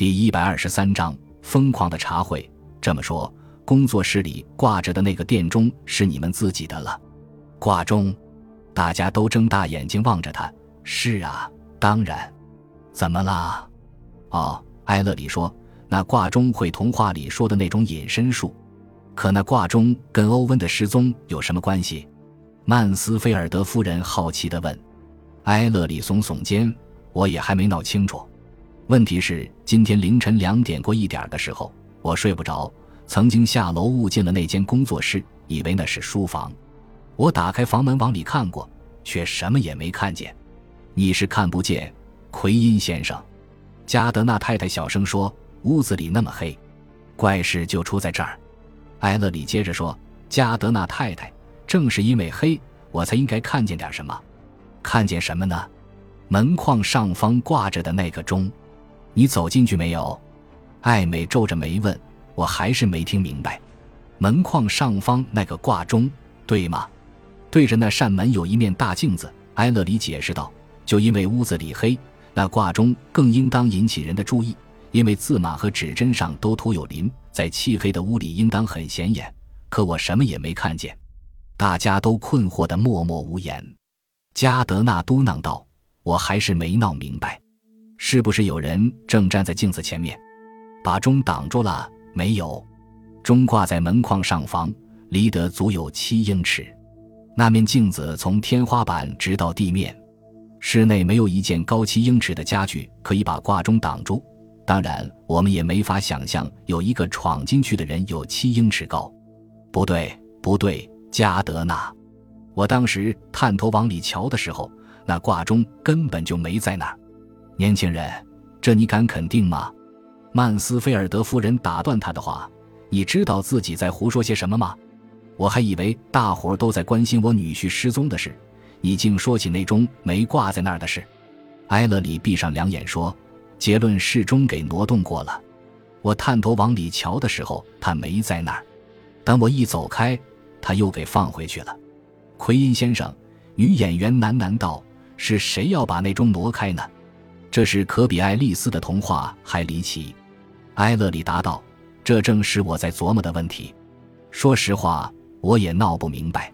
第一百二十三章疯狂的茶会。这么说，工作室里挂着的那个电钟是你们自己的了？挂钟？大家都睁大眼睛望着他。是啊，当然。怎么啦？哦，埃勒里说，那挂钟会童话里说的那种隐身术。可那挂钟跟欧文的失踪有什么关系？曼斯菲尔德夫人好奇地问。埃勒里耸耸肩，我也还没闹清楚。问题是，今天凌晨两点过一点的时候，我睡不着，曾经下楼误进了那间工作室，以为那是书房。我打开房门往里看过，却什么也没看见。你是看不见，奎因先生。加德纳太太小声说：“屋子里那么黑，怪事就出在这儿。”埃勒里接着说：“加德纳太太，正是因为黑，我才应该看见点什么。看见什么呢？门框上方挂着的那个钟。”你走进去没有？艾美皱着眉问。我还是没听明白。门框上方那个挂钟，对吗？对着那扇门有一面大镜子。埃勒里解释道：“就因为屋子里黑，那挂钟更应当引起人的注意，因为字码和指针上都涂有磷，在漆黑的屋里应当很显眼。可我什么也没看见。”大家都困惑的默默无言。加德纳嘟囔道：“我还是没闹明白。”是不是有人正站在镜子前面，把钟挡住了？没有，钟挂在门框上方，离得足有七英尺。那面镜子从天花板直到地面，室内没有一件高七英尺的家具可以把挂钟挡住。当然，我们也没法想象有一个闯进去的人有七英尺高。不对，不对，加德纳，我当时探头往里瞧的时候，那挂钟根本就没在那儿。年轻人，这你敢肯定吗？曼斯菲尔德夫人打断他的话：“你知道自己在胡说些什么吗？我还以为大伙儿都在关心我女婿失踪的事，你竟说起那钟没挂在那儿的事。”埃勒里闭上两眼说：“结论是钟给挪动过了。我探头往里瞧的时候，他没在那儿。等我一走开，他又给放回去了。”奎因先生，女演员喃喃道：“是谁要把那钟挪开呢？”这是可比爱丽丝的童话还离奇，埃勒里答道：“这正是我在琢磨的问题。说实话，我也闹不明白。”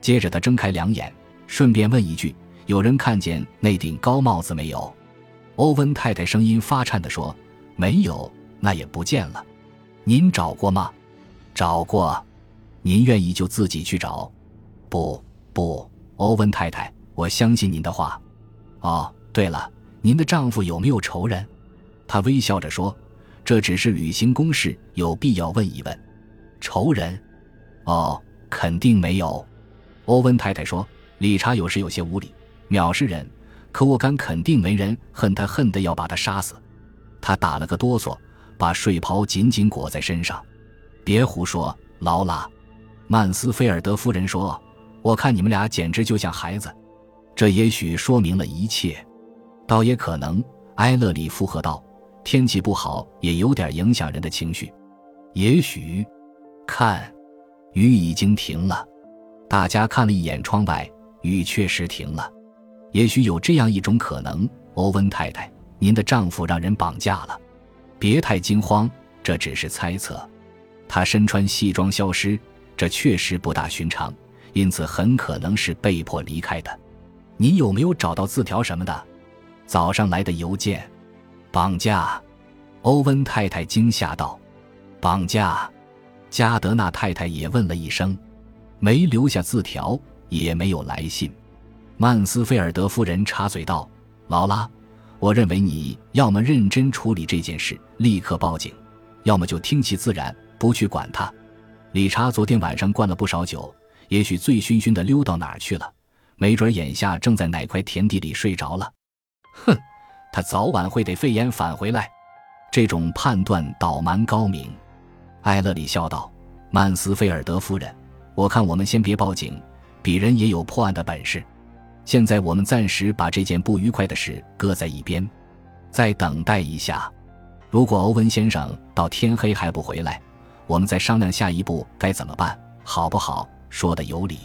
接着他睁开两眼，顺便问一句：“有人看见那顶高帽子没有？”欧文太太声音发颤地说：“没有，那也不见了。您找过吗？找过。您愿意就自己去找？不，不，欧文太太，我相信您的话。哦，对了。”您的丈夫有没有仇人？他微笑着说：“这只是履行公事，有必要问一问。仇人？哦，肯定没有。”欧文太太说：“理查有时有些无理，藐视人，可我敢肯定，没人恨他，恨得要把他杀死。”他打了个哆嗦，把睡袍紧紧裹在身上。别胡说，劳拉。曼斯菲尔德夫人说：“我看你们俩简直就像孩子。”这也许说明了一切。倒也可能，埃勒里附和道：“天气不好也有点影响人的情绪。也许，看，雨已经停了。大家看了一眼窗外，雨确实停了。也许有这样一种可能，欧文太太，您的丈夫让人绑架了。别太惊慌，这只是猜测。他身穿西装消失，这确实不大寻常，因此很可能是被迫离开的。您有没有找到字条什么的？”早上来的邮件，绑架，欧文太太惊吓道：“绑架！”加德纳太太也问了一声，没留下字条，也没有来信。曼斯菲尔德夫人插嘴道：“劳拉，我认为你要么认真处理这件事，立刻报警，要么就听其自然，不去管他。理查昨天晚上灌了不少酒，也许醉醺醺的溜到哪儿去了，没准眼下正在哪块田地里睡着了。”哼，他早晚会得肺炎返回来。这种判断倒蛮高明。艾勒里笑道：“曼斯菲尔德夫人，我看我们先别报警，鄙人也有破案的本事。现在我们暂时把这件不愉快的事搁在一边，再等待一下。如果欧文先生到天黑还不回来，我们再商量下一步该怎么办，好不好？”说的有理。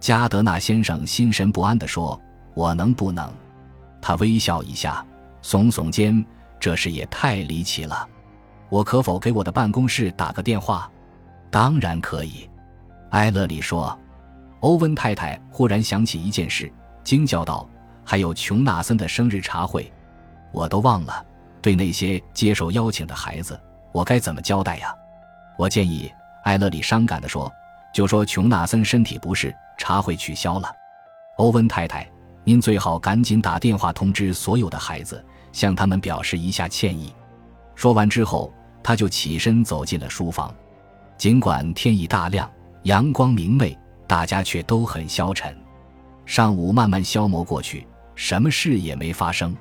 加德纳先生心神不安地说：“我能不能？”他微笑一下，耸耸肩，这事也太离奇了。我可否给我的办公室打个电话？当然可以。埃勒里说。欧文太太忽然想起一件事，惊叫道：“还有琼纳森的生日茶会，我都忘了。对那些接受邀请的孩子，我该怎么交代呀？”我建议埃勒里伤感地说：“就说琼纳森身体不适，茶会取消了。”欧文太太，您最好赶紧打电话通知所有的孩子，向他们表示一下歉意。说完之后，他就起身走进了书房。尽管天已大亮，阳光明媚。大家却都很消沉。上午慢慢消磨过去，什么事也没发生。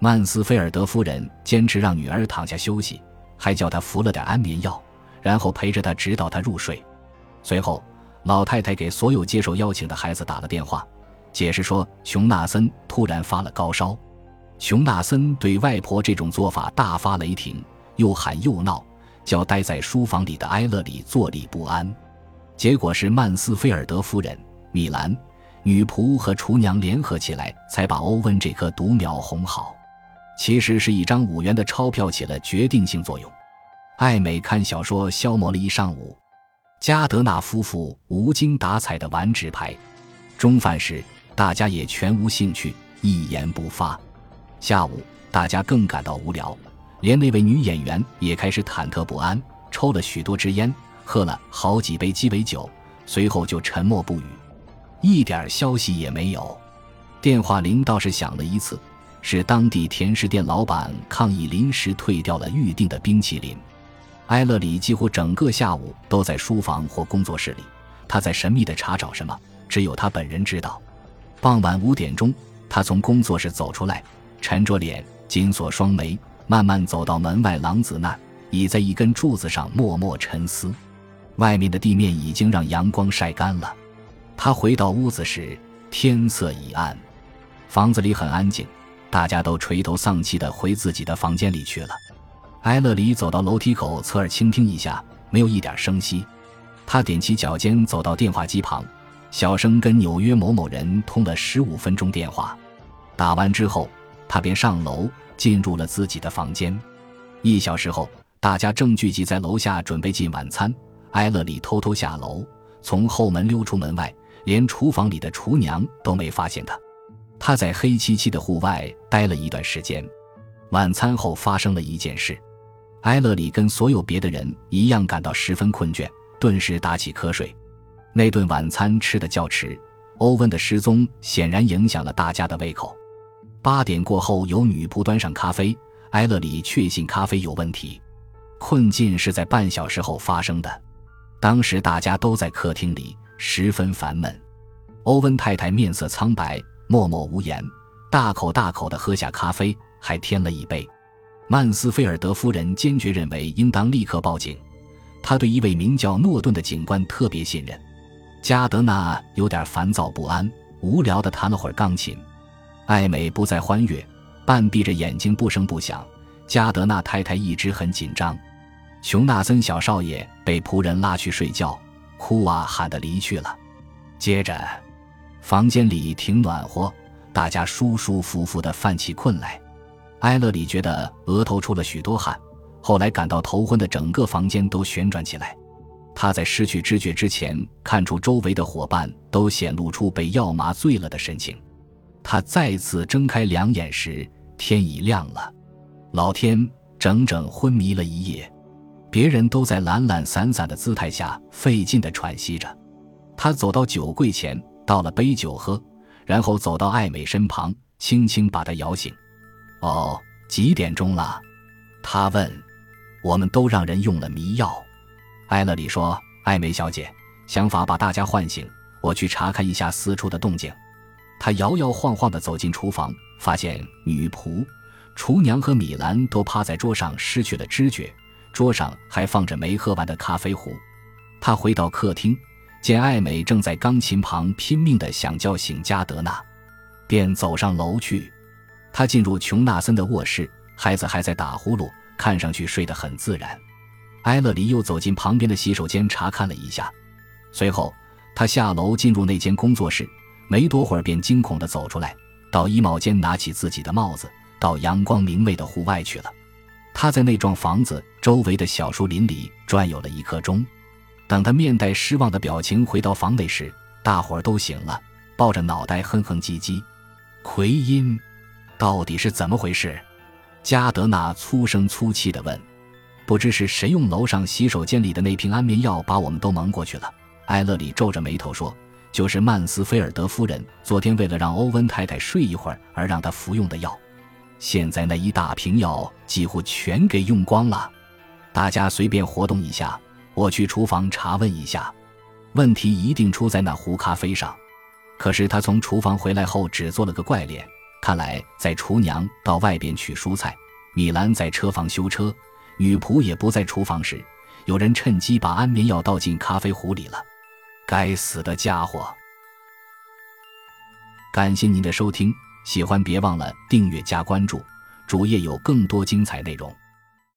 曼斯菲尔德夫人坚持让女儿躺下休息，还叫她服了点安眠药，然后陪着她直到她入睡。随后，老太太给所有接受邀请的孩子打了电话，解释说琼纳森突然发了高烧。琼纳森对外婆这种做法大发雷霆，又喊又闹，叫待在书房里的埃勒里坐立不安。结果是曼斯菲尔德夫人、米兰女仆和厨娘联合起来，才把欧文这颗独苗哄好。其实是一张五元的钞票起了决定性作用。艾美看小说消磨了一上午，加德纳夫妇无精打采地玩纸牌。中饭时，大家也全无兴趣，一言不发。下午，大家更感到无聊，连那位女演员也开始忐忑不安，抽了许多支烟。喝了好几杯鸡尾酒，随后就沉默不语，一点消息也没有。电话铃倒是响了一次，是当地甜食店老板抗议临时退掉了预定的冰淇淋。埃勒里几乎整个下午都在书房或工作室里，他在神秘地查找什么，只有他本人知道。傍晚五点钟，他从工作室走出来，沉着脸，紧锁双眉，慢慢走到门外廊子那，倚在一根柱子上默默沉思。外面的地面已经让阳光晒干了。他回到屋子时，天色已暗，房子里很安静，大家都垂头丧气地回自己的房间里去了。埃勒里走到楼梯口，侧耳倾听一下，没有一点声息。他踮起脚尖走到电话机旁，小声跟纽约某某人通了十五分钟电话。打完之后，他便上楼进入了自己的房间。一小时后，大家正聚集在楼下准备进晚餐。埃勒里偷偷下楼，从后门溜出门外，连厨房里的厨娘都没发现他。他在黑漆漆的户外待了一段时间。晚餐后发生了一件事，埃勒里跟所有别的人一样感到十分困倦，顿时打起瞌睡。那顿晚餐吃得较迟，欧文的失踪显然影响了大家的胃口。八点过后，有女仆端上咖啡，埃勒里确信咖啡有问题。困境是在半小时后发生的。当时大家都在客厅里，十分烦闷。欧文太太面色苍白，默默无言，大口大口地喝下咖啡，还添了一杯。曼斯菲尔德夫人坚决认为应当立刻报警。她对一位名叫诺顿的警官特别信任。加德纳有点烦躁不安，无聊地弹了会儿钢琴。艾美不再欢悦，半闭着眼睛不声不响。加德纳太太一直很紧张。琼纳森小少爷被仆人拉去睡觉，哭啊喊的离去了。接着，房间里挺暖和，大家舒舒服服的犯起困来。埃勒里觉得额头出了许多汗，后来感到头昏的整个房间都旋转起来。他在失去知觉之前，看出周围的伙伴都显露出被药麻醉了的神情。他再次睁开两眼时，天已亮了。老天，整整昏迷了一夜。别人都在懒懒散散的姿态下费劲地喘息着，他走到酒柜前，倒了杯酒喝，然后走到艾美身旁，轻轻把她摇醒。“哦，几点钟了？”他问。“我们都让人用了迷药。”艾勒里说。“艾美小姐，想法把大家唤醒，我去查看一下四处的动静。”他摇摇晃晃地走进厨房，发现女仆、厨娘和米兰都趴在桌上，失去了知觉。桌上还放着没喝完的咖啡壶，他回到客厅，见艾美正在钢琴旁拼命地想叫醒加德纳，便走上楼去。他进入琼纳森的卧室，孩子还在打呼噜，看上去睡得很自然。埃勒里又走进旁边的洗手间查看了一下，随后他下楼进入那间工作室，没多会儿便惊恐地走出来，到衣帽间拿起自己的帽子，到阳光明媚的户外去了。他在那幢房子周围的小树林里转悠了一刻钟。等他面带失望的表情回到房内时，大伙儿都醒了，抱着脑袋哼哼唧唧。奎因，到底是怎么回事？加德纳粗声粗气地问。不知是谁用楼上洗手间里的那瓶安眠药把我们都蒙过去了。艾勒里皱着眉头说：“就是曼斯菲尔德夫人昨天为了让欧文太太睡一会儿而让她服用的药。现在那一大瓶药几乎全给用光了。大家随便活动一下。”我去厨房查问一下，问题一定出在那壶咖啡上。可是他从厨房回来后只做了个怪脸，看来在厨娘到外边取蔬菜，米兰在车房修车，女仆也不在厨房时，有人趁机把安眠药倒进咖啡壶里了。该死的家伙！感谢您的收听，喜欢别忘了订阅加关注，主页有更多精彩内容。